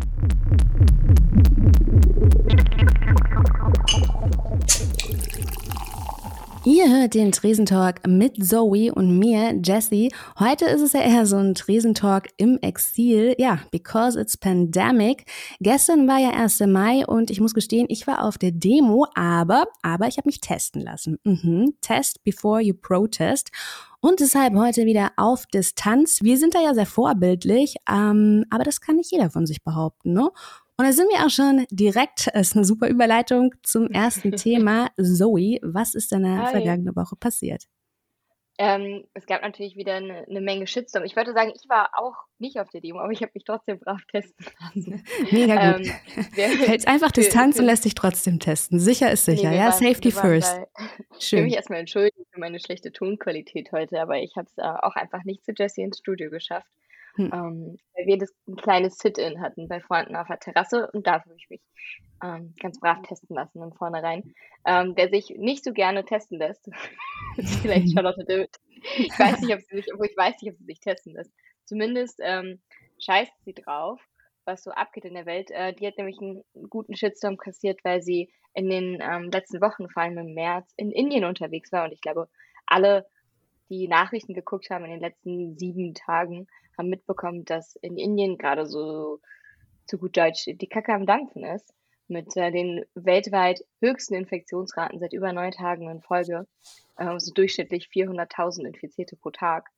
Thank you. Ihr hört den Tresentalk mit Zoe und mir, Jessie. Heute ist es ja eher so ein Tresentalk im Exil. Ja, because it's pandemic. Gestern war ja 1. Mai und ich muss gestehen, ich war auf der Demo, aber, aber ich habe mich testen lassen. Mhm. Test before you protest. Und deshalb heute wieder auf Distanz. Wir sind da ja sehr vorbildlich, ähm, aber das kann nicht jeder von sich behaupten, ne? Und da sind wir auch schon direkt, ist eine super Überleitung zum ersten Thema. Zoe, was ist in der Hi. vergangenen Woche passiert? Ähm, es gab natürlich wieder eine, eine, Menge Shitstorm. Ich wollte sagen, ich war auch nicht auf der Demo, aber ich habe mich trotzdem brav testen lassen. Mega gut. Ähm, Hältst einfach Distanz für, und lässt dich trotzdem testen. Sicher ist sicher, nee, ja? Waren, Safety first. Bei, ich will mich erstmal entschuldigen für meine schlechte Tonqualität heute, aber ich habe es äh, auch einfach nicht zu Jesse ins Studio geschafft. Hm. Ähm, weil wir das ein kleines Sit-In hatten bei Freunden auf der Terrasse und da habe ich mich ähm, ganz brav testen lassen im Vornherein. Ähm, wer sich nicht so gerne testen lässt, ist vielleicht Charlotte David. Ich weiß nicht, ob sie sich, obwohl ich weiß nicht, ob sie sich testen lässt. Zumindest ähm, scheißt sie drauf, was so abgeht in der Welt. Äh, die hat nämlich einen guten Shitstorm kassiert, weil sie in den ähm, letzten Wochen, vor allem im März, in Indien unterwegs war und ich glaube, alle die Nachrichten geguckt haben in den letzten sieben Tagen, haben mitbekommen, dass in Indien gerade so zu gut Deutsch die Kacke am Dampfen ist. Mit äh, den weltweit höchsten Infektionsraten seit über neun Tagen in Folge. Äh, so durchschnittlich 400.000 Infizierte pro Tag.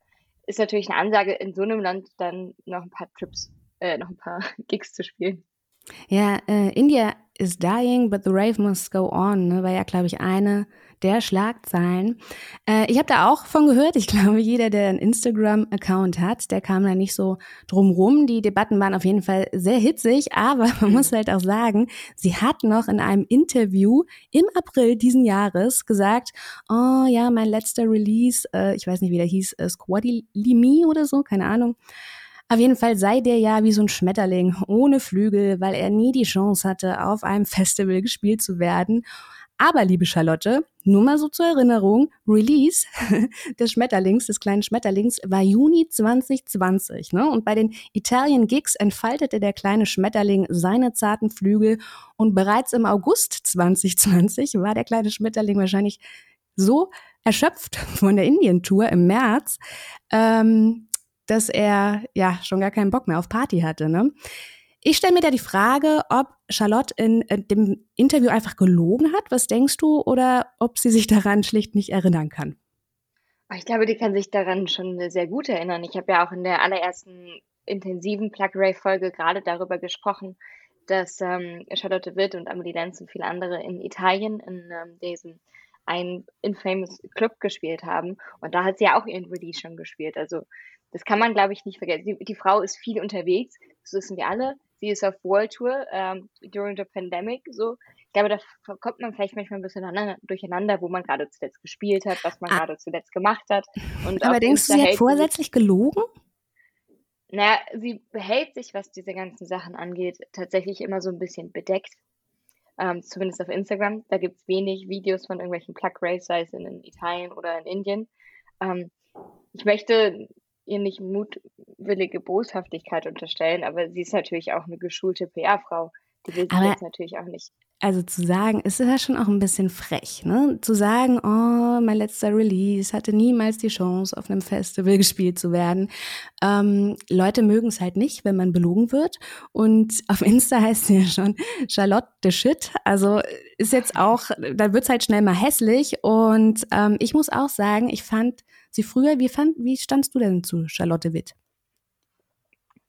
Ist natürlich eine Ansage, in so einem Land dann noch ein paar Trips, äh, noch ein paar Gigs zu spielen. Ja, äh, India is dying, but the rave must go on, ne, war ja, glaube ich, eine der Schlagzeilen. Äh, ich habe da auch von gehört. Ich glaube, jeder, der einen Instagram-Account hat, der kam da nicht so drum rum. Die Debatten waren auf jeden Fall sehr hitzig, aber man muss halt auch sagen, sie hat noch in einem Interview im April diesen Jahres gesagt, oh ja, mein letzter Release, äh, ich weiß nicht, wie der hieß, äh, Squadilimi oder so, keine Ahnung. Auf jeden Fall sei der ja wie so ein Schmetterling ohne Flügel, weil er nie die Chance hatte, auf einem Festival gespielt zu werden. Aber, liebe Charlotte, nur mal so zur Erinnerung, Release des Schmetterlings, des kleinen Schmetterlings, war Juni 2020. Ne? Und bei den Italian Gigs entfaltete der kleine Schmetterling seine zarten Flügel. Und bereits im August 2020 war der kleine Schmetterling wahrscheinlich so erschöpft von der Indien-Tour im März, ähm, dass er ja schon gar keinen Bock mehr auf Party hatte. Ne? Ich stelle mir da die Frage, ob Charlotte in äh, dem Interview einfach gelogen hat. Was denkst du? Oder ob sie sich daran schlicht nicht erinnern kann? Ich glaube, die kann sich daran schon sehr gut erinnern. Ich habe ja auch in der allerersten intensiven Plug Ray Folge gerade darüber gesprochen, dass ähm, Charlotte Witt und Amelie Lenz und viele andere in Italien in ähm, diesem einen Infamous Club gespielt haben. Und da hat sie ja auch ihren Release schon gespielt. Also das kann man, glaube ich, nicht vergessen. Die, die Frau ist viel unterwegs, das wissen wir alle. Sie ist auf World Tour ähm, during the pandemic. So, ich glaube, da kommt man vielleicht manchmal ein bisschen durcheinander, wo man gerade zuletzt gespielt hat, was man ah. gerade zuletzt gemacht hat. Und Aber denkst du, sie hat vorsätzlich gelogen? Naja, sie behält sich, was diese ganzen Sachen angeht, tatsächlich immer so ein bisschen bedeckt. Ähm, zumindest auf Instagram. Da gibt es wenig Videos von irgendwelchen Plug Race, in, in Italien oder in Indien. Ähm, ich möchte ihr nicht mutwillige Boshaftigkeit unterstellen, aber sie ist natürlich auch eine geschulte PR-Frau. Die will sich jetzt natürlich auch nicht. Also zu sagen, ist ja schon auch ein bisschen frech, ne? Zu sagen, oh, mein letzter Release hatte niemals die Chance, auf einem Festival gespielt zu werden. Ähm, Leute mögen es halt nicht, wenn man belogen wird. Und auf Insta heißt sie ja schon Charlotte the Shit. Also ist jetzt auch, da wird's halt schnell mal hässlich. Und ähm, ich muss auch sagen, ich fand sie früher, wie, fand, wie standst du denn zu Charlotte Witt?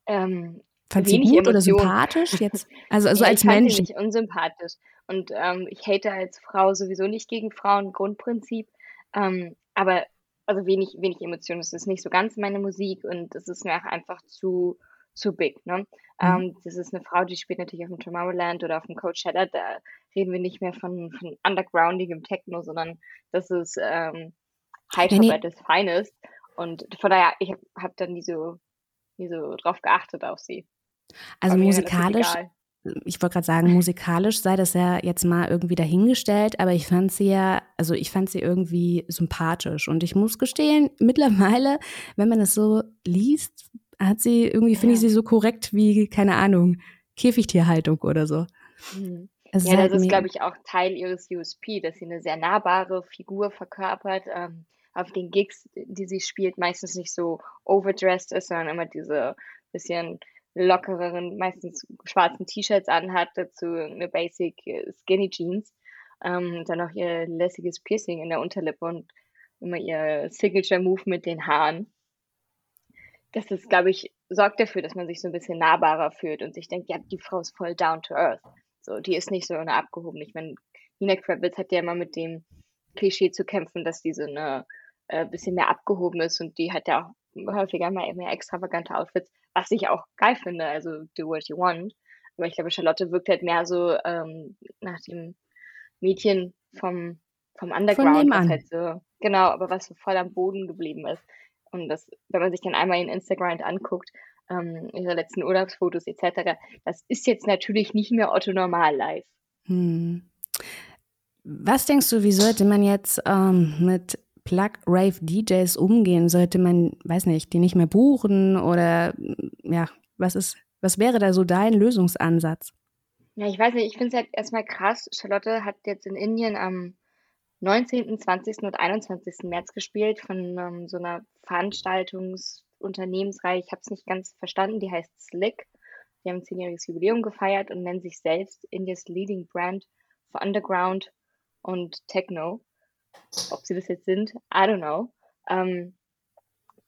Ähm, Fand sie gut Emotion. oder sympathisch jetzt? Also, also ja, als ich Mensch. Fand sie nicht unsympathisch. Und ähm, ich hate als Frau sowieso nicht gegen Frauen, Grundprinzip. Ähm, aber also wenig, wenig Emotionen. Es ist nicht so ganz meine Musik und es ist mir auch einfach zu, zu big. Ne? Mhm. Ähm, das ist eine Frau, die spielt natürlich auf dem Tomorrowland oder auf dem Coachella. Da reden wir nicht mehr von, von undergroundigem Techno, sondern das ist ähm, High nee, nee. Finest. Und von daher, ich habe hab dann nie so, nie so drauf geachtet auf sie. Also musikalisch, ich wollte gerade sagen, musikalisch sei das ja jetzt mal irgendwie dahingestellt, aber ich fand sie ja, also ich fand sie irgendwie sympathisch. Und ich muss gestehen, mittlerweile, wenn man es so liest, hat sie irgendwie, finde ich sie so korrekt wie, keine Ahnung, Käfigtierhaltung oder so. Mhm. ja, halt das ist, glaube ich, auch Teil ihres USP, dass sie eine sehr nahbare Figur verkörpert, ähm, auf den Gigs, die sie spielt, meistens nicht so overdressed ist, sondern immer diese bisschen lockereren, meistens schwarzen T-Shirts anhat, dazu eine Basic äh, Skinny Jeans, ähm, dann noch ihr lässiges Piercing in der Unterlippe und immer ihr Signature Move mit den Haaren. Das ist, glaube ich, sorgt dafür, dass man sich so ein bisschen nahbarer fühlt und sich denkt, ja, die Frau ist voll down to earth. So, die ist nicht so eine abgehobene. Ich meine, Nina Kravitz hat ja immer mit dem Klischee zu kämpfen, dass die so eine äh, bisschen mehr abgehoben ist und die hat ja auch häufiger mal mehr extravagante Outfits was ich auch geil finde, also do what you want. Aber ich glaube, Charlotte wirkt halt mehr so ähm, nach dem Mädchen vom, vom Underground, was halt so, genau, aber was so voll am Boden geblieben ist. Und das, wenn man sich dann einmal in Instagram anguckt, ähm, ihre letzten Urlaubsfotos etc., das ist jetzt natürlich nicht mehr Otto Normal live. Hm. Was denkst du, wie sollte man jetzt ähm, mit Plug Rave DJs umgehen? Sollte man, weiß nicht, die nicht mehr buchen oder ja, was ist, was wäre da so dein Lösungsansatz? Ja, ich weiß nicht, ich finde es halt erstmal krass. Charlotte hat jetzt in Indien am 19., 20. und 21. März gespielt von ähm, so einer Veranstaltungsunternehmensreihe. Ich habe es nicht ganz verstanden, die heißt Slick. Die haben ein zehnjähriges Jubiläum gefeiert und nennen sich selbst Indias Leading Brand for Underground und Techno. Ob sie das jetzt sind, I don't know. Ähm,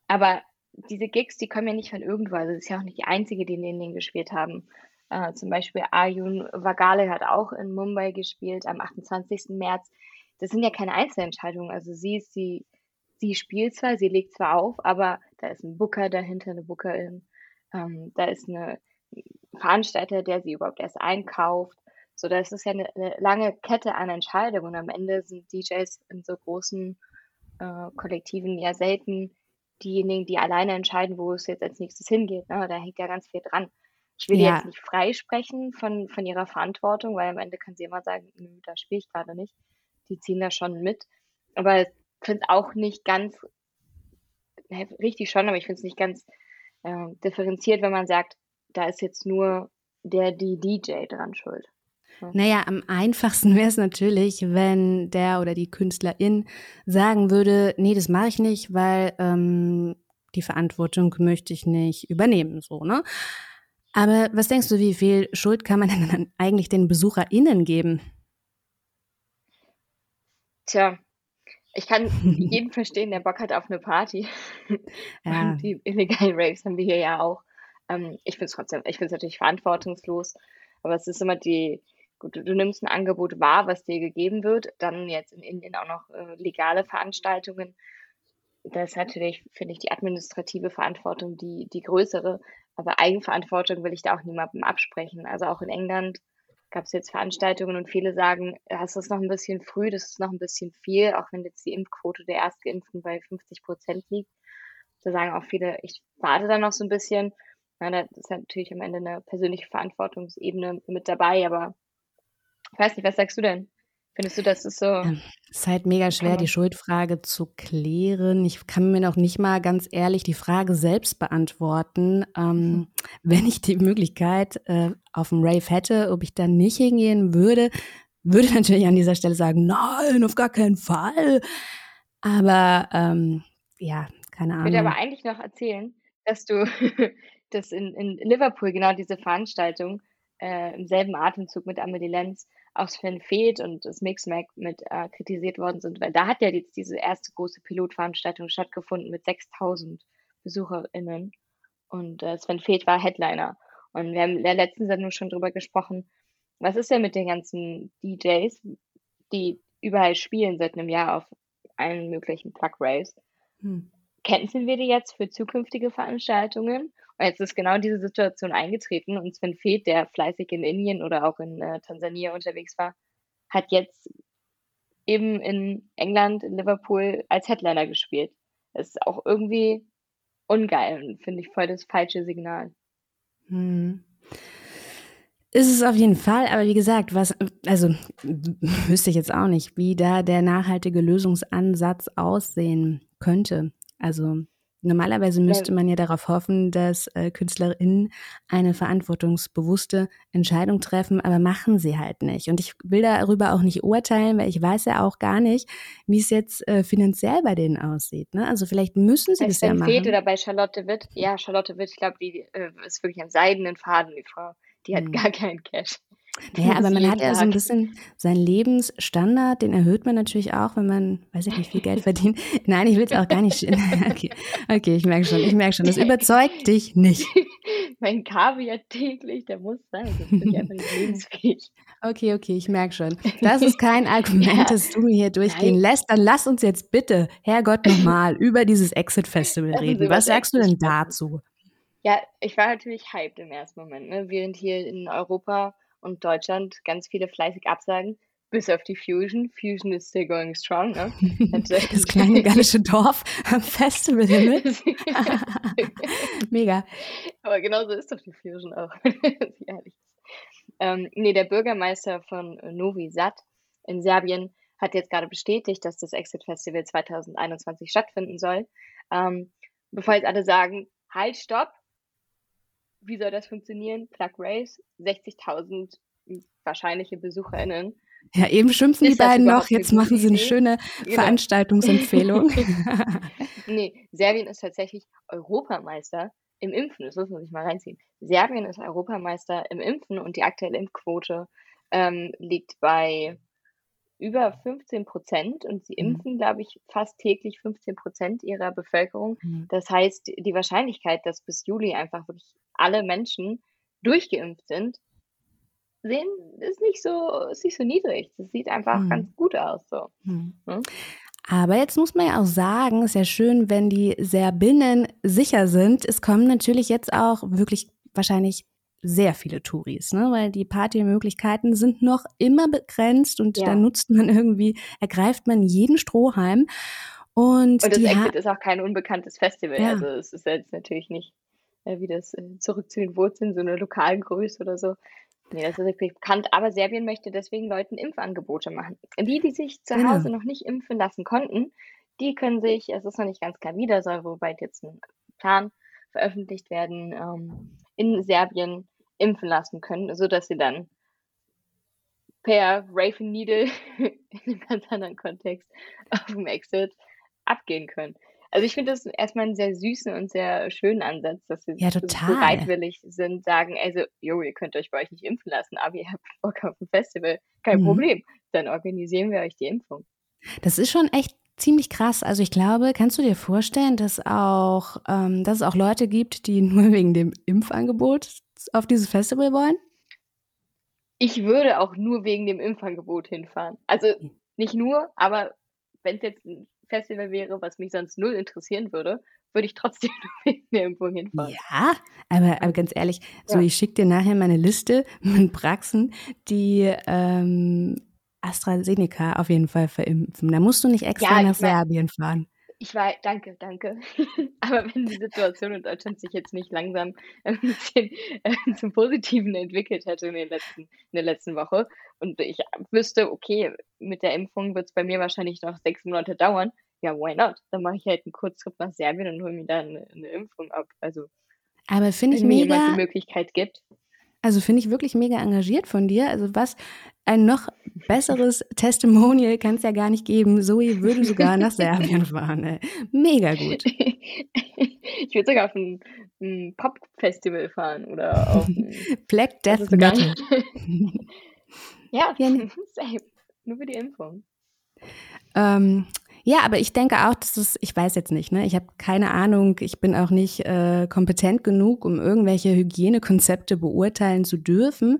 aber diese Gigs, die kommen ja nicht von irgendwo. Also das ist ja auch nicht die einzige, die in Indien gespielt haben. Äh, zum Beispiel Ayun Vagale hat auch in Mumbai gespielt am 28. März. Das sind ja keine Einzelentscheidungen. Also sie ist sie, sie spielt zwar, sie legt zwar auf, aber da ist ein Booker dahinter, eine Bookerin. Ähm, da ist eine Veranstalter, der sie überhaupt erst einkauft. So, das ist ja eine, eine lange Kette an Entscheidungen und am Ende sind DJs in so großen äh, Kollektiven ja selten diejenigen, die alleine entscheiden, wo es jetzt als nächstes hingeht. Ne? Da hängt ja ganz viel dran. Ich will ja. jetzt nicht freisprechen von, von ihrer Verantwortung, weil am Ende kann sie immer sagen, nö, da spiele ich gerade nicht. Die ziehen da schon mit. Aber ich finde es auch nicht ganz, richtig schon, aber ich finde es nicht ganz äh, differenziert, wenn man sagt, da ist jetzt nur der, die DJ dran schuld. Naja, am einfachsten wäre es natürlich, wenn der oder die Künstlerin sagen würde, nee, das mache ich nicht, weil ähm, die Verantwortung möchte ich nicht übernehmen, so, ne? Aber was denkst du, wie viel Schuld kann man denn dann eigentlich den BesucherInnen geben? Tja, ich kann jeden verstehen, der Bock hat auf eine Party. Ja. Die illegalen Raves haben wir hier ja auch. Ähm, ich finde es trotzdem, ich finde es natürlich verantwortungslos, aber es ist immer die, gut, du, nimmst ein Angebot wahr, was dir gegeben wird, dann jetzt in Indien auch noch äh, legale Veranstaltungen. Das ist natürlich, finde ich, die administrative Verantwortung die, die größere. Aber Eigenverantwortung will ich da auch niemandem absprechen. Also auch in England gab es jetzt Veranstaltungen und viele sagen, das ist noch ein bisschen früh, das ist noch ein bisschen viel, auch wenn jetzt die Impfquote der Erstgeimpften bei 50 Prozent liegt. Da sagen auch viele, ich warte da noch so ein bisschen. Ja, da ist natürlich am Ende eine persönliche Verantwortungsebene mit dabei, aber ich weiß nicht, was sagst du denn? Findest du, das ist so? Es ist halt mega schwer, die Schuldfrage zu klären. Ich kann mir noch nicht mal ganz ehrlich die Frage selbst beantworten. Ähm, mhm. wenn ich die Möglichkeit äh, auf dem Rave hätte, ob ich dann nicht hingehen würde, würde natürlich an dieser Stelle sagen, nein, auf gar keinen Fall. Aber ähm, ja, keine Ahnung. Ich würde aber eigentlich noch erzählen, dass du, dass in, in Liverpool genau diese Veranstaltung äh, im selben Atemzug mit Amelie Lenz auch Sven Feth und das Mixmac mit äh, kritisiert worden sind, weil da hat ja jetzt diese erste große Pilotveranstaltung stattgefunden mit 6000 BesucherInnen und äh, Sven Feth war Headliner. Und wir haben in der letzten Sendung schon drüber gesprochen, was ist denn mit den ganzen DJs, die überall spielen seit einem Jahr auf allen möglichen Plug Raves? Hm. Kennen wir die jetzt für zukünftige Veranstaltungen? Und jetzt ist genau diese Situation eingetreten und Sven Feth, der fleißig in Indien oder auch in äh, Tansania unterwegs war, hat jetzt eben in England, in Liverpool als Headliner gespielt. Das ist auch irgendwie ungeil und finde ich voll das falsche Signal. Hm. Ist es auf jeden Fall, aber wie gesagt, was, also wüsste ich jetzt auch nicht, wie da der nachhaltige Lösungsansatz aussehen könnte. Also Normalerweise müsste man ja darauf hoffen, dass äh, KünstlerInnen eine verantwortungsbewusste Entscheidung treffen, aber machen sie halt nicht. Und ich will darüber auch nicht urteilen, weil ich weiß ja auch gar nicht, wie es jetzt äh, finanziell bei denen aussieht. Ne? Also vielleicht müssen sie bei das ja machen. Feth oder bei Charlotte Witt, ja, Charlotte Witt, ich glaube, die äh, ist wirklich ein seidenen Faden, die Frau. Die hat hm. gar keinen Cash. Naja, aber man hat ja so ein bisschen seinen Lebensstandard, den erhöht man natürlich auch, wenn man, weiß ich nicht, viel Geld verdient. Nein, ich will es auch gar nicht. Okay, okay ich merke schon, ich merke schon, das überzeugt dich nicht. mein Kaviar täglich, der muss sein, sonst bin ich einfach nicht lebensfähig. Okay, okay, ich merke schon. Das ist kein Argument, ja. das du mir hier durchgehen Nein. lässt. Dann lass uns jetzt bitte, Herrgott, nochmal über dieses Exit-Festival reden. Was sagst du denn dazu? Ja, ich war natürlich hyped im ersten Moment, ne? während hier in Europa und Deutschland ganz viele fleißig absagen, bis auf die Fusion. Fusion is still going strong. Ne? das kleine gallische Dorf am Festival Himmel. Mega. Aber genauso ist doch die Fusion auch. Ehrlich. Ähm, nee, der Bürgermeister von Novi Sad in Serbien hat jetzt gerade bestätigt, dass das Exit Festival 2021 stattfinden soll. Ähm, bevor jetzt alle sagen, halt, stopp, wie soll das funktionieren? Plug Race, 60.000 wahrscheinliche BesucherInnen. Ja, eben schimpfen ist die beiden noch, jetzt machen sie eine Idee? schöne genau. Veranstaltungsempfehlung. nee, Serbien ist tatsächlich Europameister im Impfen. Das muss man sich mal reinziehen. Serbien ist Europameister im Impfen und die aktuelle Impfquote ähm, liegt bei über 15 Prozent und sie mhm. impfen, mhm. glaube ich, fast täglich 15 Prozent ihrer Bevölkerung. Mhm. Das heißt, die Wahrscheinlichkeit, dass bis Juli einfach wirklich alle Menschen durchgeimpft sind, sehen, ist nicht so, ist nicht so niedrig. Das sieht einfach mhm. ganz gut aus. So. Mhm. Hm? Aber jetzt muss man ja auch sagen, ist ja schön, wenn die Serbinnen sicher sind. Es kommen natürlich jetzt auch wirklich wahrscheinlich sehr viele Touris, ne? weil die Partymöglichkeiten sind noch immer begrenzt und ja. da nutzt man irgendwie, ergreift man jeden Strohhalm. Und, und das Exit ist auch kein unbekanntes Festival, ja. also es ist jetzt natürlich nicht äh, wie das äh, zurück zu den Wurzeln, so eine Lokalgröße oder so. Nee, das ist wirklich bekannt, aber Serbien möchte deswegen Leuten Impfangebote machen. Die, die sich zu Hause noch nicht impfen lassen konnten, die können sich, es ist noch nicht ganz klar, wie da soll, wobei jetzt ein Plan veröffentlicht werden, ähm, in Serbien impfen lassen können, sodass sie dann per Raven Needle in einem ganz anderen Kontext auf dem Exit abgehen können. Also ich finde das erstmal einen sehr süßen und sehr schönen Ansatz, dass sie ja, so bereitwillig sind, sagen, also, jo, ihr könnt euch bei euch nicht impfen lassen, aber ihr habt Bock auf ein Festival, kein mhm. Problem. Dann organisieren wir euch die Impfung. Das ist schon echt ziemlich krass. Also ich glaube, kannst du dir vorstellen, dass auch, ähm, dass es auch Leute gibt, die nur wegen dem Impfangebot auf dieses Festival wollen? Ich würde auch nur wegen dem Impfangebot hinfahren. Also nicht nur, aber wenn es jetzt ein Festival wäre, was mich sonst null interessieren würde, würde ich trotzdem wegen der Impfung hinfahren. Ja, aber, aber ganz ehrlich, so ja. ich schicke dir nachher meine Liste mit Praxen, die ähm, AstraZeneca auf jeden Fall verimpfen. Da musst du nicht extra ja, nach Serbien fahren. Ich weiß, danke, danke. Aber wenn die Situation in Deutschland sich jetzt nicht langsam ein bisschen äh, zum Positiven entwickelt hätte in, den letzten, in der letzten Woche und ich wüsste, okay, mit der Impfung wird es bei mir wahrscheinlich noch sechs Monate dauern, ja, why not? Dann mache ich halt einen Kurztrip nach Serbien und hole mir da eine, eine Impfung ab. Also, aber finde ich mega. Wenn mir jemand die Möglichkeit gibt. Also finde ich wirklich mega engagiert von dir. Also was ein noch besseres Testimonial kann es ja gar nicht geben. Zoe würde sogar nach Serbien fahren. Ey. Mega gut. Ich würde sogar auf ein, ein Pop-Festival fahren oder auf Black Death Metal. ja, ja nee. Nur für die Impfung. Ähm, ja, aber ich denke auch, dass es, ich weiß jetzt nicht, ne? Ich habe keine Ahnung, ich bin auch nicht äh, kompetent genug, um irgendwelche Hygienekonzepte beurteilen zu dürfen.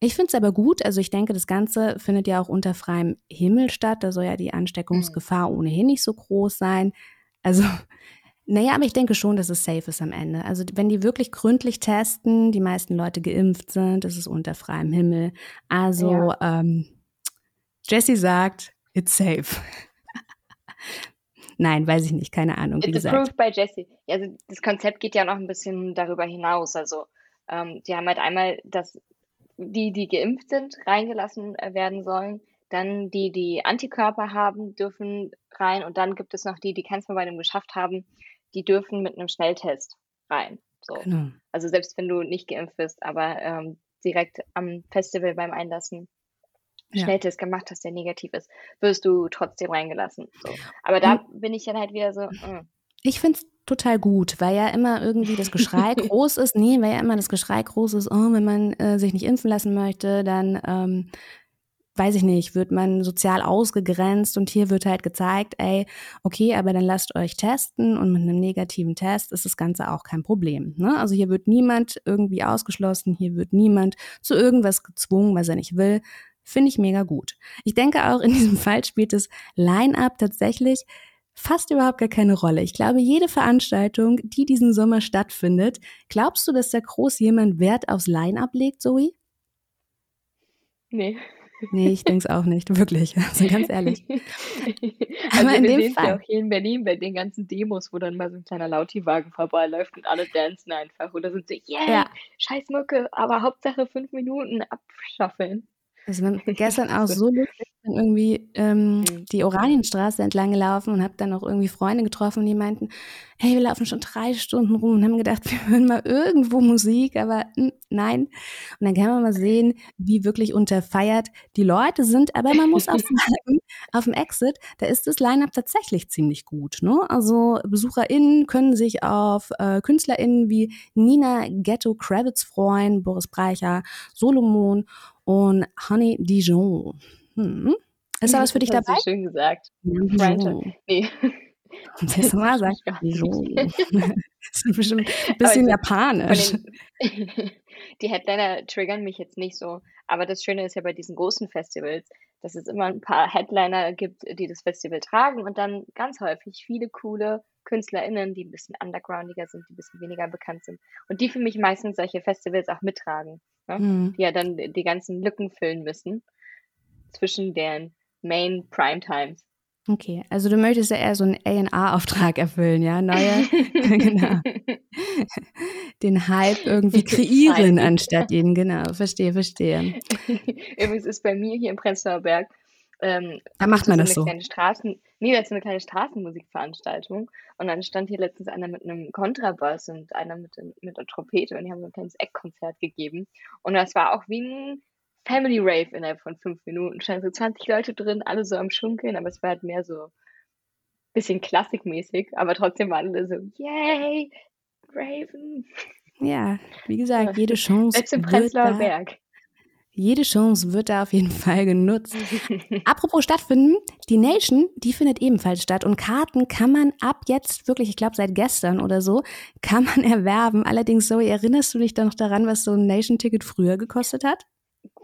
Ich finde es aber gut, also ich denke, das Ganze findet ja auch unter freiem Himmel statt. Da soll ja die Ansteckungsgefahr mhm. ohnehin nicht so groß sein. Also, naja, aber ich denke schon, dass es safe ist am Ende. Also, wenn die wirklich gründlich testen, die meisten Leute geimpft sind, ist es unter freiem Himmel. Also, ja. ähm, Jesse sagt, it's safe. Nein, weiß ich nicht, keine Ahnung. It's gesagt. approved by Jesse. Also das Konzept geht ja noch ein bisschen darüber hinaus. Also ähm, die haben halt einmal, dass die, die geimpft sind, reingelassen äh, werden sollen. Dann die, die Antikörper haben, dürfen rein. Und dann gibt es noch die, die dem geschafft haben, die dürfen mit einem Schnelltest rein. So. Genau. Also selbst wenn du nicht geimpft bist, aber ähm, direkt am Festival beim Einlassen ja. Schnelltest gemacht hast, der negativ ist, wirst du trotzdem reingelassen. So. Aber da Und bin ich dann halt wieder so. Mh. Ich finde es total gut, weil ja immer irgendwie das Geschrei groß ist. Nee, weil ja immer das Geschrei groß ist, oh, wenn man äh, sich nicht impfen lassen möchte, dann ähm, weiß ich nicht, wird man sozial ausgegrenzt und hier wird halt gezeigt, ey, okay, aber dann lasst euch testen und mit einem negativen Test ist das Ganze auch kein Problem. Ne? Also hier wird niemand irgendwie ausgeschlossen, hier wird niemand zu irgendwas gezwungen, was er nicht will. Finde ich mega gut. Ich denke auch in diesem Fall spielt das Line-up tatsächlich fast überhaupt gar keine Rolle. Ich glaube, jede Veranstaltung, die diesen Sommer stattfindet, glaubst du, dass da groß jemand Wert aufs Line-up legt, Zoe? Nee. Nee, ich denke es auch nicht, wirklich. Also ganz ehrlich. Aber also in dem Fall. Ja auch hier in Berlin bei den ganzen Demos, wo dann mal so ein kleiner Lauti-Wagen vorbeiläuft und alle dancen einfach. Oder sind so, yeah, ja. scheiß Mucke, aber Hauptsache fünf Minuten abschaffen. Also gestern auch so lustig, bin irgendwie ähm, mhm. die Oranienstraße entlang gelaufen und habe dann auch irgendwie Freunde getroffen, die meinten, hey, wir laufen schon drei Stunden rum und haben gedacht, wir hören mal irgendwo Musik, aber nein. Und dann kann man mal sehen, wie wirklich unterfeiert die Leute sind. Aber man muss auch sagen, auf dem Exit, da ist das Line-Up tatsächlich ziemlich gut. Ne? Also BesucherInnen können sich auf äh, KünstlerInnen wie Nina Ghetto Kravitz freuen, Boris Breicher, Solomon und Honey Dijon. Hm. Ist da was für dich dabei? Das schön gesagt. Dijon. Nee. Das mal sagt Dijon. Das ist bestimmt ein bisschen japanisch. Den, die Headliner triggern mich jetzt nicht so. Aber das Schöne ist ja bei diesen großen Festivals, dass es immer ein paar Headliner gibt, die das Festival tragen und dann ganz häufig viele coole KünstlerInnen, die ein bisschen undergroundiger sind, die ein bisschen weniger bekannt sind. Und die für mich meistens solche Festivals auch mittragen. Ne? Mhm. Die ja dann die ganzen Lücken füllen müssen zwischen deren Main Primetimes. Okay, also du möchtest ja eher so einen A&R-Auftrag erfüllen, ja? Neue, genau. Den Hype irgendwie kreieren anstatt ihn, genau. Verstehe, verstehe. Übrigens ist bei mir hier im Prenzlauer Berg ähm, da macht man so das so. Kleine Straßen, nee, jetzt eine kleine Straßenmusikveranstaltung. Und dann stand hier letztens einer mit einem Kontrabass und einer mit, mit einer Trompete und die haben so ein kleines Eckkonzert gegeben. Und das war auch wie ein Family Rave innerhalb von fünf Minuten. Standen so 20 Leute drin, alle so am Schunkeln, aber es war halt mehr so bisschen klassikmäßig, aber trotzdem waren alle so, yay, Raven. Ja, wie gesagt, jede Chance. Selbst im Prenzlauer Berg. Jede Chance wird da auf jeden Fall genutzt. Apropos stattfinden, die Nation, die findet ebenfalls statt und Karten kann man ab jetzt wirklich, ich glaube seit gestern oder so, kann man erwerben. Allerdings, Zoe, erinnerst du dich da noch daran, was so ein Nation-Ticket früher gekostet hat?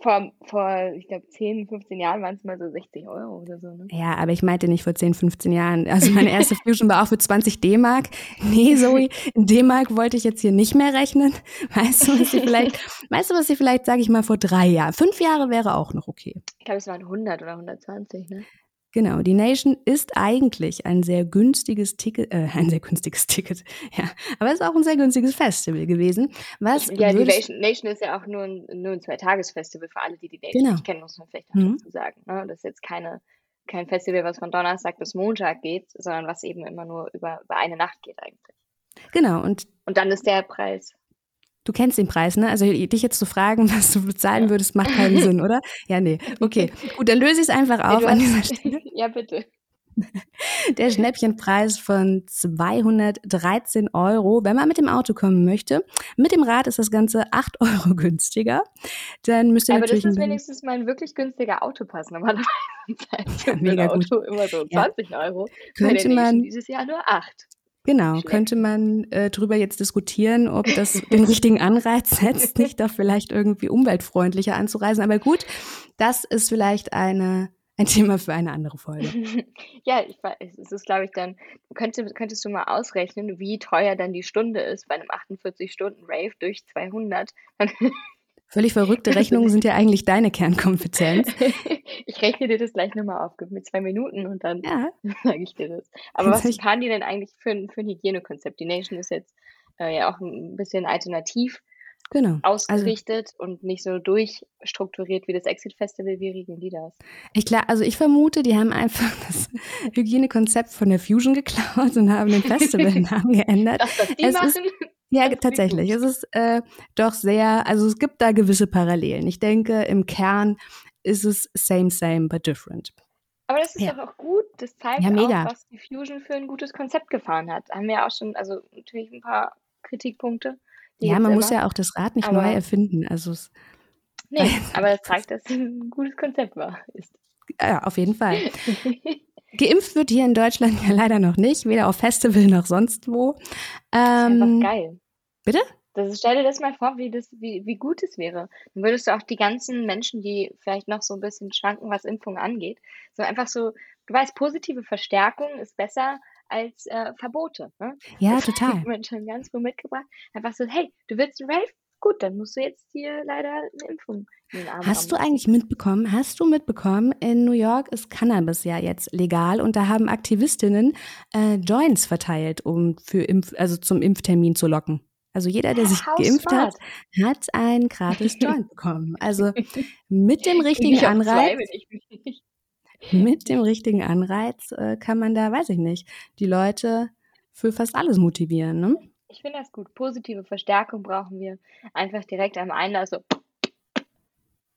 Vor, vor ich glaube, 10, 15 Jahren waren es mal so 60 Euro oder so. Ne? Ja, aber ich meinte nicht vor 10, 15 Jahren. Also meine erste Fusion war auch für 20 D-Mark. Nee, Zoe, in D-Mark wollte ich jetzt hier nicht mehr rechnen. Weißt du, was sie vielleicht, weißt du, was sie vielleicht, sage ich mal, vor drei Jahren. Fünf Jahre wäre auch noch okay. Ich glaube, es waren 100 oder 120, ne? Genau, die Nation ist eigentlich ein sehr günstiges Ticket, äh, ein sehr günstiges Ticket, ja, aber es ist auch ein sehr günstiges Festival gewesen. Was ja, die Nation, Nation, ist ja auch nur ein, nur ein Zweitagesfestival für alle, die die Nation genau. nicht kennen, muss man vielleicht mhm. dazu sagen. Ne? Das ist jetzt keine, kein Festival, was von Donnerstag bis Montag geht, sondern was eben immer nur über, über eine Nacht geht eigentlich. Genau, und, und dann ist der Preis Du kennst den Preis, ne? Also dich jetzt zu fragen, was du bezahlen würdest, macht keinen Sinn, oder? Ja, nee. Okay. Gut, dann löse ich es einfach auf an dieser Stelle. ja, bitte. Der Schnäppchenpreis von 213 Euro, wenn man mit dem Auto kommen möchte. Mit dem Rad ist das Ganze 8 Euro günstiger. Dann müsst ihr Aber natürlich das ist wenigstens mal ein wirklich günstiger Autopass. Normalerweise ja, mega Auto gut. immer so 20 ja. Euro. Könnte man dieses Jahr nur 8. Genau, Schlecht. könnte man äh, drüber jetzt diskutieren, ob das den richtigen Anreiz setzt, nicht doch vielleicht irgendwie umweltfreundlicher anzureisen. Aber gut, das ist vielleicht eine, ein Thema für eine andere Folge. ja, ich, es ist, glaube ich, dann, könntest, könntest du mal ausrechnen, wie teuer dann die Stunde ist bei einem 48-Stunden-Rave durch 200. Völlig verrückte Rechnungen sind ja eigentlich deine Kernkompetenz. ich rechne dir das gleich nochmal auf, gib mir zwei Minuten und dann ja. sage ich dir das. Aber was fahren die denn eigentlich für, für ein Hygienekonzept? Die Nation ist jetzt äh, ja auch ein bisschen alternativ, genau. Also ausgerichtet also, und nicht so durchstrukturiert wie das Exit Festival. Wie regeln die das? Ich klar, also ich vermute, die haben einfach das Hygienekonzept von der Fusion geklaut und haben den Festivalnamen geändert. Das, was die es machen? Ist, ja, tatsächlich. Es ist äh, doch sehr, also es gibt da gewisse Parallelen. Ich denke, im Kern ist es same, same, but different. Aber das ist ja. doch auch gut. Das zeigt ja, auch, was die Fusion für ein gutes Konzept gefahren hat. Haben wir ja auch schon, also natürlich ein paar Kritikpunkte. Ja, man muss ja auch das Rad nicht neu erfinden. Also es, nee, aber es zeigt, dass es ein gutes Konzept war. Ist. Ja, auf jeden Fall. Geimpft wird hier in Deutschland ja leider noch nicht, weder auf Festival noch sonst wo. Ähm, das ist einfach geil. Bitte? Das, stell dir das mal vor, wie, das, wie, wie gut es wäre. Dann würdest du auch die ganzen Menschen, die vielleicht noch so ein bisschen schwanken, was Impfungen angeht, so einfach so, du weißt, positive Verstärkung ist besser als äh, Verbote. Ne? Ja, das total. Ich schon ganz früh mitgebracht. Einfach so, hey, du willst ein Rave? Gut, dann musst du jetzt hier leider eine Impfung Arm Hast du eigentlich mitbekommen, hast du mitbekommen, in New York ist Cannabis ja jetzt legal und da haben Aktivistinnen äh, Joints verteilt, um für Impf also zum Impftermin zu locken. Also jeder, der sich geimpft hat, hat ein gratis Joint bekommen. Also mit dem richtigen Anreiz. Mit dem richtigen Anreiz äh, kann man da, weiß ich nicht, die Leute für fast alles motivieren. Ne? Ich finde das gut. Positive Verstärkung brauchen wir. Einfach direkt am Einlass so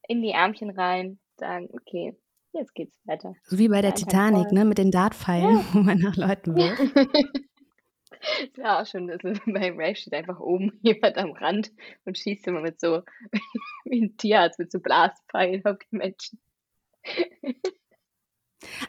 in die Ärmchen rein, sagen, okay, jetzt geht's weiter. So wie bei der Titanic, ne, mit den Dartpfeilen, ja. wo man nach Leuten wirft. Ja, auch schon, das ist, bei Rave steht einfach oben jemand am Rand und schießt immer mit so, wie ein Tierarzt, mit so Blaspfeilen auf die Menschen.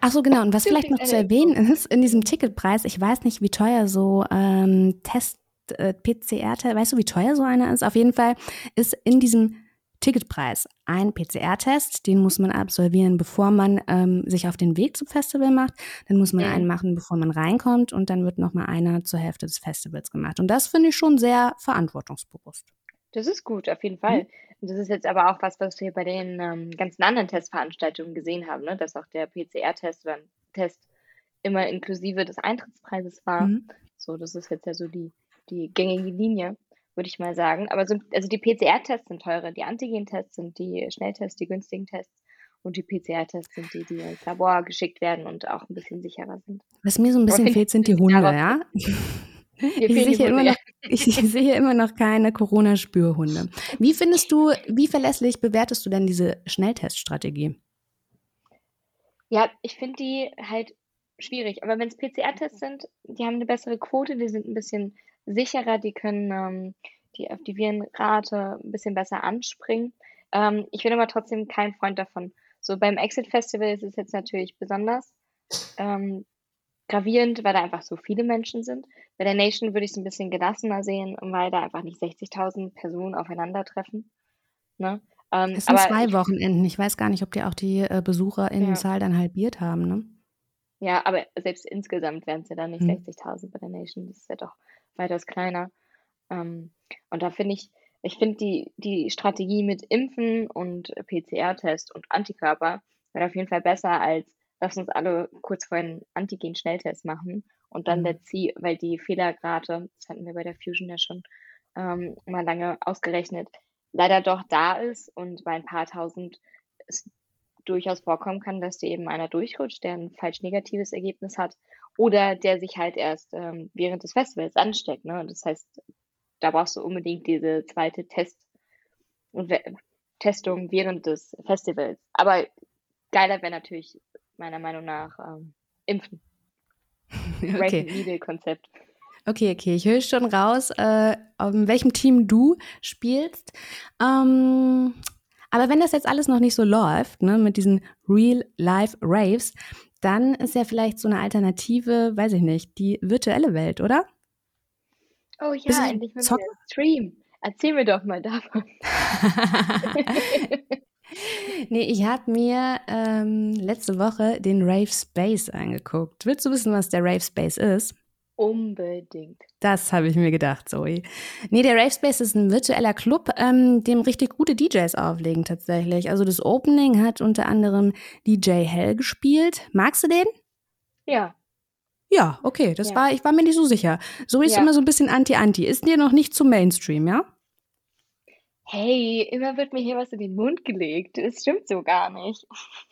Ach so, genau. Und was vielleicht noch zu erwähnen ist, in diesem Ticketpreis, ich weiß nicht, wie teuer so ähm, Test, äh, PCR, weißt du, wie teuer so einer ist? Auf jeden Fall ist in diesem Ticketpreis. Ein PCR-Test, den muss man absolvieren, bevor man ähm, sich auf den Weg zum Festival macht. Dann muss man mhm. einen machen, bevor man reinkommt und dann wird nochmal einer zur Hälfte des Festivals gemacht. Und das finde ich schon sehr verantwortungsbewusst. Das ist gut, auf jeden Fall. Mhm. Und das ist jetzt aber auch was, was wir bei den ähm, ganzen anderen Testveranstaltungen gesehen haben, ne? dass auch der PCR-Test oder Test immer inklusive des Eintrittspreises war. Mhm. So, das ist jetzt ja so die, die gängige Linie würde ich mal sagen. Aber so, also die PCR-Tests sind teurer, die Antigen-Tests sind die Schnelltests, die günstigen Tests. Und die PCR-Tests sind die, die ins Labor geschickt werden und auch ein bisschen sicherer sind. Was mir so ein bisschen fehlt, sind die Hunde, ja? Ich sehe, immer noch, ich sehe immer noch keine Corona-Spürhunde. Wie findest du, wie verlässlich bewertest du denn diese Schnellteststrategie? Ja, ich finde die halt schwierig. Aber wenn es PCR-Tests sind, die haben eine bessere Quote, die sind ein bisschen sicherer, die können ähm, die auf die Virenrate ein bisschen besser anspringen. Ähm, ich bin aber trotzdem kein Freund davon. So beim Exit Festival ist es jetzt natürlich besonders ähm, gravierend, weil da einfach so viele Menschen sind. Bei der Nation würde ich es ein bisschen gelassener sehen, weil da einfach nicht 60.000 Personen aufeinandertreffen. Ne? Ähm, es sind zwei ich, Wochenenden. Ich weiß gar nicht, ob die auch die äh, Besucherinnenzahl ja. dann halbiert haben. Ne? Ja, aber selbst insgesamt wären es ja dann nicht hm. 60.000 bei der Nation. Das ist ja doch weitaus kleiner. Ähm, und da finde ich, ich finde die, die Strategie mit Impfen und PCR-Test und Antikörper wäre auf jeden Fall besser als lass uns alle kurz vor einen Antigen-Schnelltest machen und dann mhm. der Ziel, weil die Fehlerrate, das hatten wir bei der Fusion ja schon ähm, mal lange ausgerechnet, leider doch da ist und bei ein paar tausend es durchaus vorkommen kann, dass dir eben einer durchrutscht, der ein falsch negatives Ergebnis hat oder der sich halt erst ähm, während des Festivals ansteckt. Ne? Das heißt, da brauchst du unbedingt diese zweite Test Testung während des Festivals. Aber geiler wäre natürlich meiner Meinung nach ähm, Impfen. Okay. Konzept. Okay, okay, ich höre schon raus, äh, in welchem Team du spielst. Ähm, aber wenn das jetzt alles noch nicht so läuft, ne, mit diesen Real-Life-Raves, dann ist ja vielleicht so eine Alternative, weiß ich nicht, die virtuelle Welt, oder? Oh ja, endlich mal wieder Stream. Erzähl mir doch mal davon. nee, ich habe mir ähm, letzte Woche den Rave Space angeguckt. Willst du wissen, was der Rave Space ist? Unbedingt. Das habe ich mir gedacht, Zoe. Nee, der Rave Space ist ein virtueller Club, ähm, dem richtig gute DJs auflegen tatsächlich. Also das Opening hat unter anderem DJ Hell gespielt. Magst du den? Ja. Ja, okay, das ja. war, ich war mir nicht so sicher. Zoe ist ja. immer so ein bisschen anti-anti. Ist dir noch nicht zum Mainstream, ja? Hey, immer wird mir hier was in den Mund gelegt. Das stimmt so gar nicht.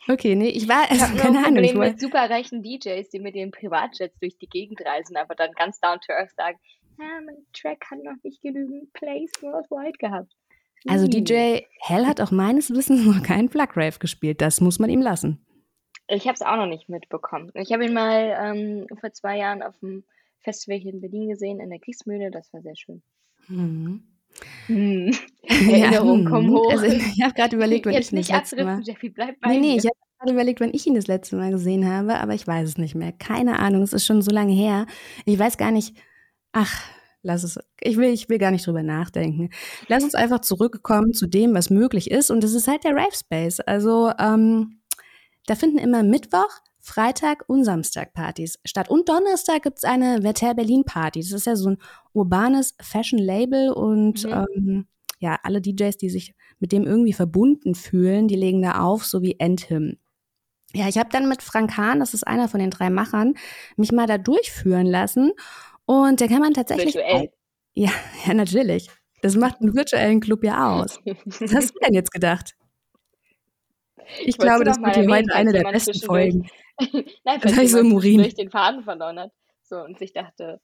Okay, nee, ich war, Ich also nur keine ein Ahnung, ich Problem mit superreichen DJs, die mit ihren Privatjets durch die Gegend reisen, aber dann ganz down to earth sagen, ja, mein Track hat noch nicht genügend Plays worldwide gehabt. also Hm. DJ Hell hat auch meines Wissens noch keinen Plug Rave gespielt, das muss man ihm lassen. Ich habe es auch noch nicht mitbekommen. Ich habe ihn mal ähm, vor zwei Jahren auf dem Festival hier in Berlin gesehen, in der Kriegsmühle. Das war sehr schön. Mhm. Hm. Ja, Erinnerungen kommen hm. hoch. Also ich habe gerade überlegt, wann ich ihn das letzte Mal. Jeffy, bleib bei Nee, nee, mir. ich habe gerade überlegt, wann ich ihn das letzte Mal gesehen habe, aber ich weiß es nicht mehr. Keine Ahnung, es ist schon so lange her. Ich weiß gar nicht. Ach, lass es. Ich will, ich will gar nicht drüber nachdenken. Lass uns einfach zurückkommen zu dem, was möglich ist. Und das ist halt der Rave Space. Also, ähm, da finden immer Mittwoch, Freitag und Samstag Partys statt. Und Donnerstag gibt's eine Verter Berlin Party. Das ist ja so ein urbanes Fashion-Label und Mhm. ähm, ja, alle DJs, die sich mit dem irgendwie verbunden fühlen, die legen da auf, so wie Endhim. Ja, ich habe dann mit Frank Hahn, das ist einer von den drei Machern, mich mal da durchführen lassen. Und da kann man tatsächlich. Virtuell. Ja, ja, natürlich. Das macht einen virtuellen Club ja aus. Was hast du denn jetzt gedacht? Ich glaube, das wird heute eine der besten Folgen. Nein, hab ich so durch den Faden verloren hat. So, und sich dachte,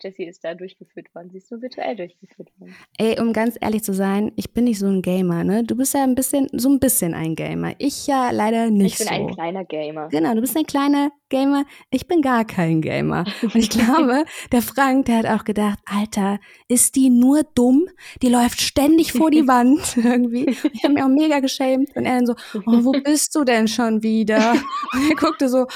Jessie ist da durchgeführt worden. Sie ist nur virtuell durchgeführt worden. Ey, um ganz ehrlich zu sein, ich bin nicht so ein Gamer, ne? Du bist ja ein bisschen, so ein bisschen ein Gamer. Ich ja leider nicht ich bin so. ein kleiner Gamer. Genau, du bist ein kleiner Gamer. Ich bin gar kein Gamer. Und ich glaube, der Frank, der hat auch gedacht, Alter, ist die nur dumm? Die läuft ständig vor die Wand irgendwie. Ich habe mich auch mega geschämt. Und er dann so, oh, wo bist du denn schon wieder? Und er guckte so,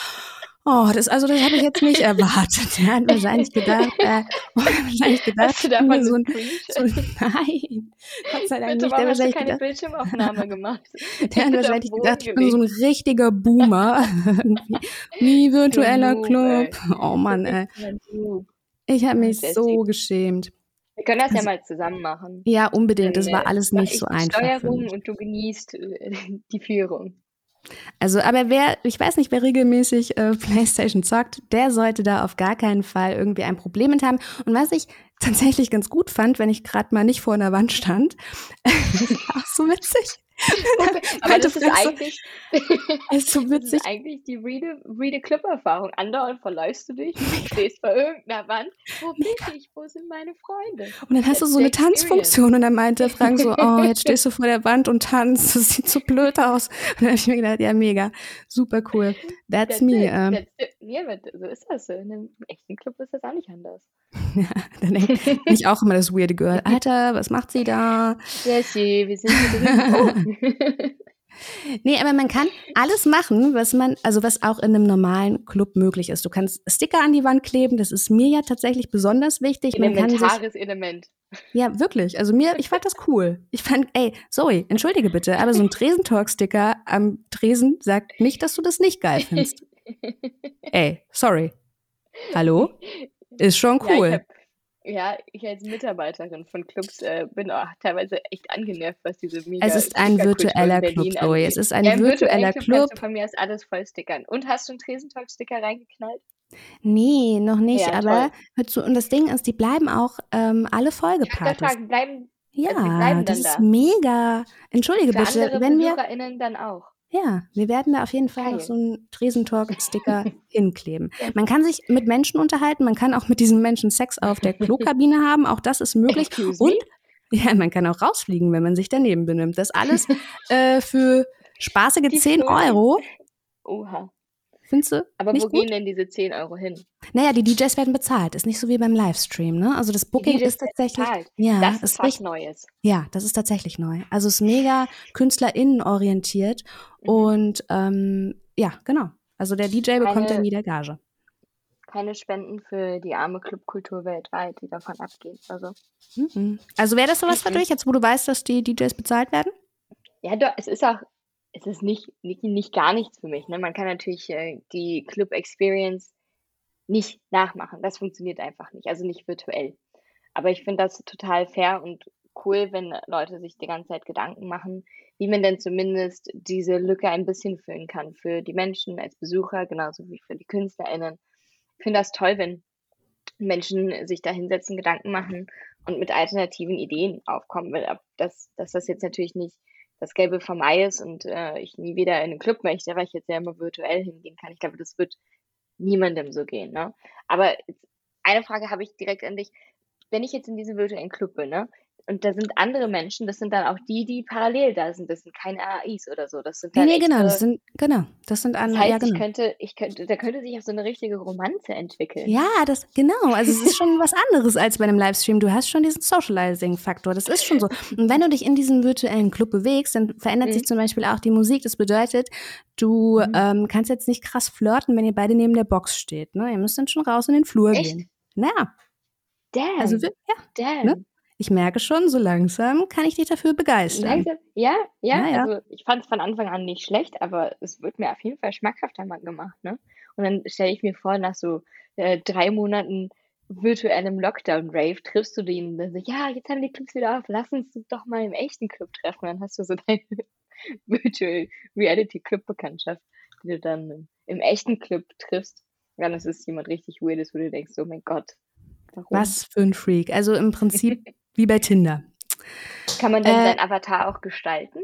oh, das, also das habe ich jetzt nicht erwartet. Er hat wahrscheinlich gedacht, äh, wahrscheinlich gedacht, Hast du davon so ein, so ein, nein, Gott sei Dank Bitte, nicht. Der hast du keine gedacht, Bildschirmaufnahme gemacht? der hat wahrscheinlich gedacht, ich bin so ein richtiger Boomer. Nie virtueller Club. ey. Oh Mann, ey. Ich habe mich so geschämt. Wir können das ja Also- mal zusammen machen. Ja, unbedingt. Das war alles nicht ich so einfach. Steuerung und du genießt äh, die Führung. Also, aber wer, ich weiß nicht, wer regelmäßig äh, PlayStation zockt, der sollte da auf gar keinen Fall irgendwie ein Problem mit haben. Und was ich tatsächlich ganz gut fand, wenn ich gerade mal nicht vor einer Wand stand, ach so witzig. Aber das ist eigentlich, ist so das ist eigentlich die Reade Club-Erfahrung. Andauernd verläufst du dich, stehst vor irgendeiner Wand. Wo bin ich? Wo sind meine Freunde? Und dann hast du so eine Tanzfunktion und dann meinte Frank so, oh, jetzt stehst du vor der Wand und tanzt, das sieht so blöd aus. Und dann habe ich mir gedacht, ja, mega, super cool. That's, That's me. it. Ähm, That's it. Ja, so ist das. In einem echten Club ist das auch nicht anders. Ja, dann denke ich auch immer das weirde Girl. Alter, was macht sie da? Jessie, wir sind hier drin. Nee, aber man kann alles machen, was man, also was auch in einem normalen Club möglich ist. Du kannst Sticker an die Wand kleben, das ist mir ja tatsächlich besonders wichtig. Sich, Elementares Element. ja, wirklich. Also mir, ich fand das cool. Ich fand, ey, Zoe, entschuldige bitte, aber so ein Tresentalk-Sticker am Tresen sagt nicht, dass du das nicht geil findest. Ey, sorry. Hallo? Ist schon Ja, cool. hab, ja, ich als Mitarbeiterin von Clubs äh, bin auch teilweise echt angenervt, was diese mega es ist ein virtueller Club, Zoe. Es ist ein ja, virtueller Club von mir aus alles voll stickern. Und hast du einen Tresentalk-Sticker reingeknallt? Nee, noch nicht, Ja, aber zu, und das Ding ist, die bleiben auch ähm, alle vollgepackt. fragen, bleiben Ja, Also bleiben das dann ist da. mega. Entschuldige für bitte, wenn wir, dann auch. Ja, wir werden da auf jeden Fall noch so einen Tresentalk-Sticker hinkleben. Man kann sich mit Menschen unterhalten, man kann auch mit diesen Menschen Sex auf der Klokabine haben, auch das ist möglich. Excuse Und ja, man kann auch rausfliegen, wenn man sich daneben benimmt. Das alles äh, für spaßige Die 10 Folge. Euro. Oha. Findest du? Aber nicht wo gut? gehen denn diese 10 Euro hin? Naja, die DJs werden bezahlt. Ist nicht so wie beim Livestream, ne? Also das Booking ist tatsächlich. bezahlt. Ja, das ist was. Neues. Ja, das ist tatsächlich neu. Also es ist mega KünstlerInnen orientiert Mhm. und ähm, ja, genau. Also der DJ bekommt dann wieder Gage. Keine Spenden für die arme Clubkultur weltweit, die davon abgehen. Also, Mhm. Also wäre das sowas für dich, jetzt wo du weißt, dass die DJs bezahlt werden? ja, doch, es ist auch, es ist nicht, nicht, nicht gar nichts für mich. Ne? Man kann natürlich äh, die Club-Experience nicht nachmachen. Das funktioniert einfach nicht. Also nicht virtuell. Aber ich finde das total fair und cool, wenn Leute sich die ganze Zeit Gedanken machen, wie man denn zumindest diese Lücke ein bisschen füllen kann für die Menschen als Besucher, genauso wie für die KünstlerInnen. Ich finde das toll, wenn Menschen sich da hinsetzen, Gedanken machen und mit alternativen Ideen aufkommen. Dass, dass das jetzt natürlich nicht das Gelbe vom Ei ist und äh, ich nie wieder in einen Club möchte, weil ich jetzt ja immer virtuell hingehen kann. Ich glaube, das wird niemandem so gehen. Ne? Aber eine Frage habe ich direkt an dich. Wenn ich jetzt in diesem virtuellen Club bin, ne, und da sind andere Menschen, das sind dann auch die, die parallel da sind. Das sind keine AIs oder so. Das sind dann nee, nee genau, das sind, genau, das sind andere. Das heißt, ja, genau. ich könnte, ich könnte, da könnte sich auch so eine richtige Romanze entwickeln. Ja, das, genau. Also es ist schon was anderes als bei einem Livestream. Du hast schon diesen Socializing-Faktor. Das ist schon so. Und wenn du dich in diesem virtuellen Club bewegst, dann verändert mhm. sich zum Beispiel auch die Musik. Das bedeutet, du mhm. ähm, kannst jetzt nicht krass flirten, wenn ihr beide neben der Box steht. Ne? Ihr müsst dann schon raus in den Flur Echt? gehen. Naja. Damn. Also, ja, Damn. Ne? Ich merke schon, so langsam kann ich dich dafür begeistern. Langsam, ja, ja, ja, also ich fand es von Anfang an nicht schlecht, aber es wird mir auf jeden Fall schmackhafter gemacht, ne? Und dann stelle ich mir vor, nach so äh, drei Monaten virtuellem Lockdown-Rave triffst du den und dann so, ja, jetzt haben die Clubs wieder auf, lass uns doch mal im echten Club treffen. Dann hast du so deine Virtual Reality Club-Bekanntschaft, die du dann im echten Club triffst. Ja, dann ist es jemand richtig Weirdes, wo du denkst, oh mein Gott, warum? Was für ein Freak. Also im Prinzip Wie bei Tinder. Kann man denn äh, seinen Avatar auch gestalten?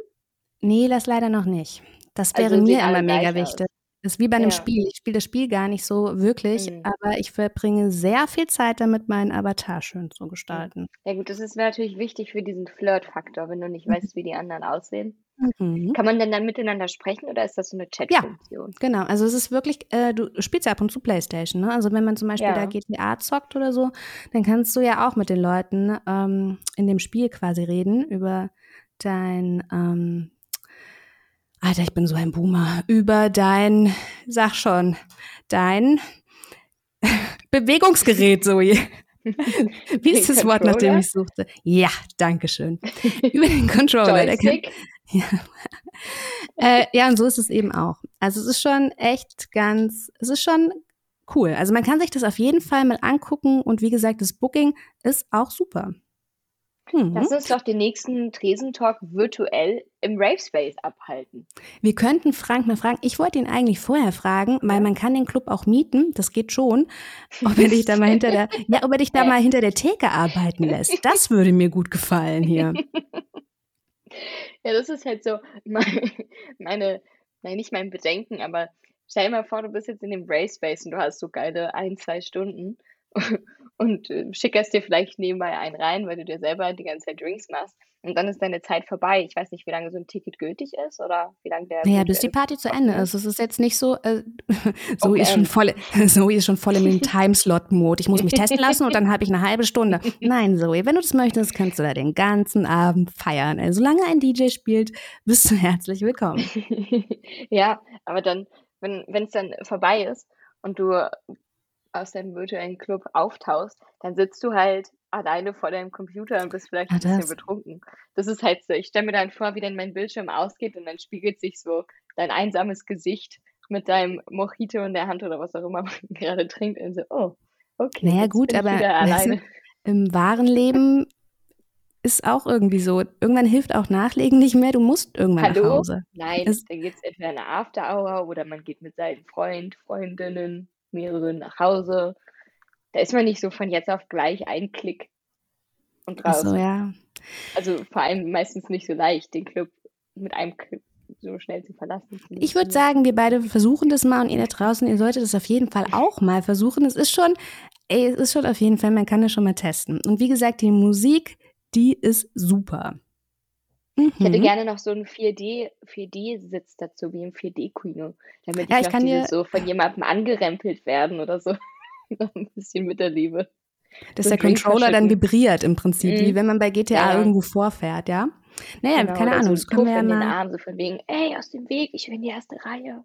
Nee, das leider noch nicht. Das wäre also mir immer mega wichtig. Das ist wie bei einem ja. Spiel. Ich spiele das Spiel gar nicht so wirklich, mhm. aber ich verbringe sehr viel Zeit damit, meinen Avatar schön zu gestalten. Ja gut, das ist natürlich wichtig für diesen Flirt-Faktor, wenn du nicht weißt, wie die anderen aussehen. Mhm. Kann man denn dann miteinander sprechen oder ist das so eine Chat-Funktion? Ja, genau. Also es ist wirklich, äh, du spielst ja ab und zu Playstation, ne? Also wenn man zum Beispiel ja. da GTA zockt oder so, dann kannst du ja auch mit den Leuten ähm, in dem Spiel quasi reden über dein, ähm, Alter, ich bin so ein Boomer, über dein, sag schon, dein Bewegungsgerät, Zoe. Wie ist das Wort, nach dem ich suchte? Ja, danke schön. Über den Controller. Joystick. Ja. äh, ja, und so ist es eben auch. Also es ist schon echt ganz, es ist schon cool. Also man kann sich das auf jeden Fall mal angucken und wie gesagt, das Booking ist auch super. Hm. Lass uns doch den nächsten Tresentalk virtuell im Rave Space abhalten. Wir könnten Frank mal fragen, ich wollte ihn eigentlich vorher fragen, weil man kann den Club auch mieten, das geht schon, ob er dich da mal hinter der, ja, ob er dich da mal hinter der Theke arbeiten lässt. Das würde mir gut gefallen hier. Ja, das ist halt so meine, meine nein, nicht mein Bedenken, aber stell dir mal vor, du bist jetzt in dem Race Space und du hast so geile ein, zwei Stunden und äh, schickerst dir vielleicht nebenbei einen rein, weil du dir selber die ganze Zeit Drinks machst. Und dann ist deine Zeit vorbei. Ich weiß nicht, wie lange so ein Ticket gültig ist oder wie lange der. Naja, bis die Party zu Ende ist. Es ist jetzt nicht so, äh, so okay. ist schon voll, Zoe ist schon voll in den Timeslot-Mode. Ich muss mich testen lassen und dann habe ich eine halbe Stunde. Nein, Zoe, wenn du das möchtest, kannst du da den ganzen Abend feiern. Also, solange ein DJ spielt, bist du herzlich willkommen. ja, aber dann, wenn es dann vorbei ist und du aus deinem virtuellen Club auftauchst, dann sitzt du halt alleine vor deinem Computer und bist vielleicht ah, ein bisschen das. betrunken. Das ist halt so. Ich stelle mir dann vor, wie dann mein Bildschirm ausgeht und dann spiegelt sich so dein einsames Gesicht mit deinem Mojito in der Hand oder was auch immer man gerade trinkt und so, oh, okay. Naja, gut, aber weißt im wahren Leben ist auch irgendwie so. Irgendwann hilft auch Nachlegen nicht mehr. Du musst irgendwann Hallo? nach Hause. Nein, es dann gibt es entweder eine After-Hour oder man geht mit seinen Freund, Freundinnen mehreren nach Hause. Da ist man nicht so von jetzt auf gleich ein Klick und raus. so, ja. Also vor allem meistens nicht so leicht, den Club mit einem Klick so schnell zu verlassen. Ich würde sagen, wir beide versuchen das mal und ihr da draußen, ihr solltet das auf jeden Fall auch mal versuchen. Es ist schon, ey, es ist schon auf jeden Fall, man kann das schon mal testen. Und wie gesagt, die Musik, die ist super. Mhm. Ich hätte mhm. gerne noch so einen 4D, 4D-Sitz dazu, wie im 4D-Kino, damit ja, ich, ich kann dir so von jemandem angerempelt werden oder so. ein bisschen mit der Liebe. Dass so der Controller dann vibriert im Prinzip, mhm. wie wenn man bei GTA ja. irgendwo vorfährt, ja? Naja, genau, keine Ahnung. So das können wir ja in mal, den Arm, so von wegen, ey, aus dem Weg, ich will in die erste Reihe.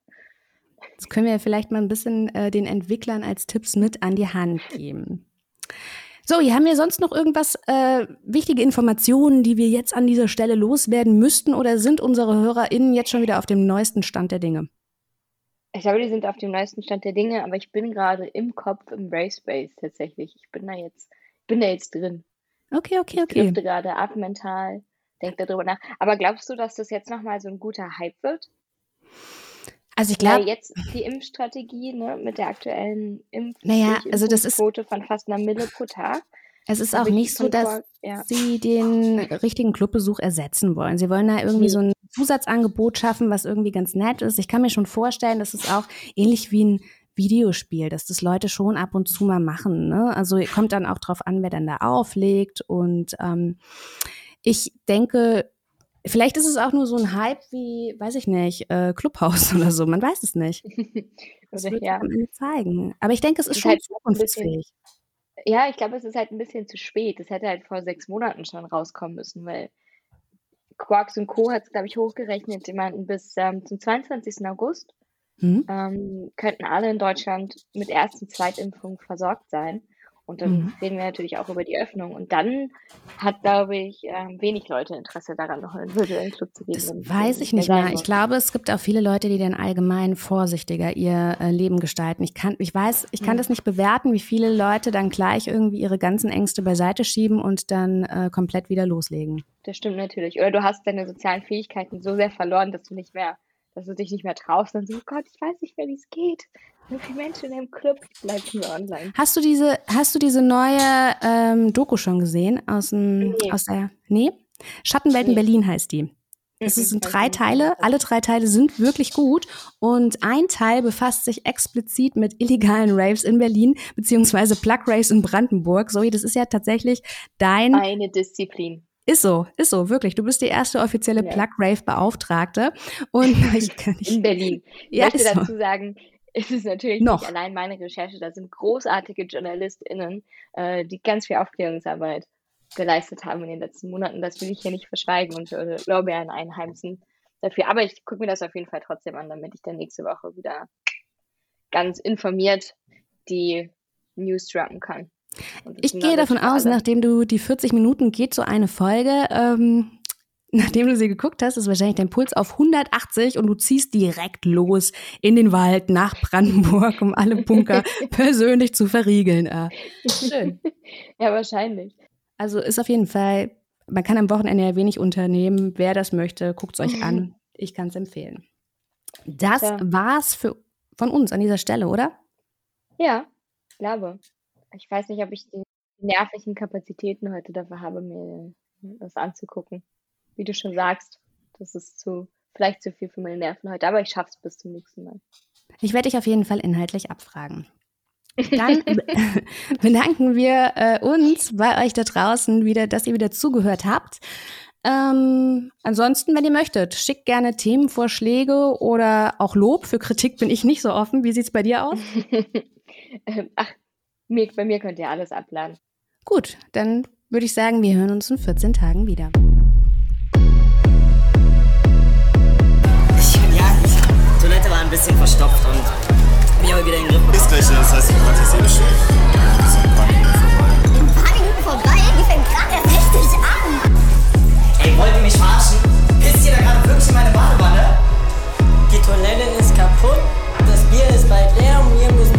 Das können wir vielleicht mal ein bisschen äh, den Entwicklern als Tipps mit an die Hand geben. So, hier haben wir sonst noch irgendwas, äh, wichtige Informationen, die wir jetzt an dieser Stelle loswerden müssten oder sind unsere HörerInnen jetzt schon wieder auf dem neuesten Stand der Dinge? Ich glaube, die sind auf dem neuesten Stand der Dinge, aber ich bin gerade im Kopf im Brace Space tatsächlich. Ich bin da jetzt, bin da jetzt drin. Okay, okay, ich okay. Ich gerade ab mental, denke darüber nach. Aber glaubst du, dass das jetzt nochmal so ein guter Hype wird? Also ich glaube. jetzt die Impfstrategie ne, mit der aktuellen Impfquote naja, also das ist, von fast einer Mille pro Tag. Es ist auch nicht so, dass ja. sie den richtigen Clubbesuch ersetzen wollen. Sie wollen da irgendwie so ein Zusatzangebot schaffen, was irgendwie ganz nett ist. Ich kann mir schon vorstellen, dass es auch ähnlich wie ein Videospiel, dass das Leute schon ab und zu mal machen. Ne? Also kommt dann auch drauf an, wer dann da auflegt. Und ähm, ich denke, vielleicht ist es auch nur so ein Hype wie, weiß ich nicht, äh, Clubhouse oder so. Man weiß es nicht. Das wird ja. zeigen. Aber ich denke, es ist, ist schon halt zukunftsfähig. Ja, ich glaube, es ist halt ein bisschen zu spät. Es hätte halt vor sechs Monaten schon rauskommen müssen, weil Quarks und Co. hat es, glaube ich, hochgerechnet. Die meinten, bis ähm, zum 22. August mhm. ähm, könnten alle in Deutschland mit ersten Zweitimpfung versorgt sein. Und dann mhm. reden wir natürlich auch über die Öffnung. Und dann hat, glaube ich, ähm, wenig Leute Interesse daran, noch in einen virtuellen Club zu gehen. Das weiß ich nicht mehr. Ich glaube, es gibt auch viele Leute, die dann allgemein vorsichtiger ihr äh, Leben gestalten. Ich kann, ich weiß, ich kann mhm. das nicht bewerten, wie viele Leute dann gleich irgendwie ihre ganzen Ängste beiseite schieben und dann äh, komplett wieder loslegen. Das stimmt natürlich. Oder du hast deine sozialen Fähigkeiten so sehr verloren, dass du nicht mehr dass du dich nicht mehr traust und so, oh Gott, ich weiß nicht mehr, wie es geht. So viele Menschen im Club, ich bleib nur online. Hast du diese, hast du diese neue ähm, Doku schon gesehen aus, dem, nee. aus der, nee? Schattenwelten nee. Berlin heißt die. Es mhm, sind drei Teile, alle drei Teile sind wirklich gut und ein Teil befasst sich explizit mit illegalen Raves in Berlin beziehungsweise Plug Raves in Brandenburg. Zoe, das ist ja tatsächlich dein eine Disziplin. Ist so, ist so, wirklich. Du bist die erste offizielle ja. Plug Rave Beauftragte und ich kann nicht in Berlin. Ich ja, möchte dazu so. sagen, es ist natürlich Noch. nicht allein meine Recherche, da sind großartige JournalistInnen, äh, die ganz viel Aufklärungsarbeit geleistet haben in den letzten Monaten. Das will ich hier nicht verschweigen und äh, Lorbeeren einheimsen dafür. Aber ich gucke mir das auf jeden Fall trotzdem an, damit ich dann nächste Woche wieder ganz informiert die News droppen kann. Ich gehe davon aus, nachdem du die 40 Minuten geht so eine Folge, ähm, nachdem du sie geguckt hast, ist wahrscheinlich dein Puls auf 180 und du ziehst direkt los in den Wald nach Brandenburg, um alle Bunker persönlich zu verriegeln. Äh. Schön. Ja, wahrscheinlich. Also ist auf jeden Fall, man kann am Wochenende ja wenig unternehmen. Wer das möchte, guckt es euch an. Ich kann es empfehlen. Das ja. war's für, von uns an dieser Stelle, oder? Ja, glaube ich weiß nicht, ob ich die nervlichen Kapazitäten heute dafür habe, mir das anzugucken. Wie du schon sagst, das ist zu, vielleicht zu viel für meine Nerven heute, aber ich schaffe es bis zum nächsten Mal. Ich werde dich auf jeden Fall inhaltlich abfragen. Dann bedanken wir äh, uns bei euch da draußen wieder, dass ihr wieder zugehört habt. Ähm, ansonsten, wenn ihr möchtet, schickt gerne Themenvorschläge oder auch Lob. Für Kritik bin ich nicht so offen. Wie sieht es bei dir aus? Ach, mir, bei mir könnt ihr alles abladen. Gut, dann würde ich sagen, wir hören uns in 14 Tagen wieder. Ich, ja, ich, Toilette war ein bisschen verstopft und mich aber wieder in den Griff bekommen. Ist gleich, das heißt, ich konnte es eh schön. In ein paar Minuten vorbei, die fängt gerade erst richtig an. Ey, wollt ihr mich verarschen? Pisst ihr da gerade wirklich in meine Badewanne? Die Toilette ist kaputt, das Bier ist bald leer und wir müssen...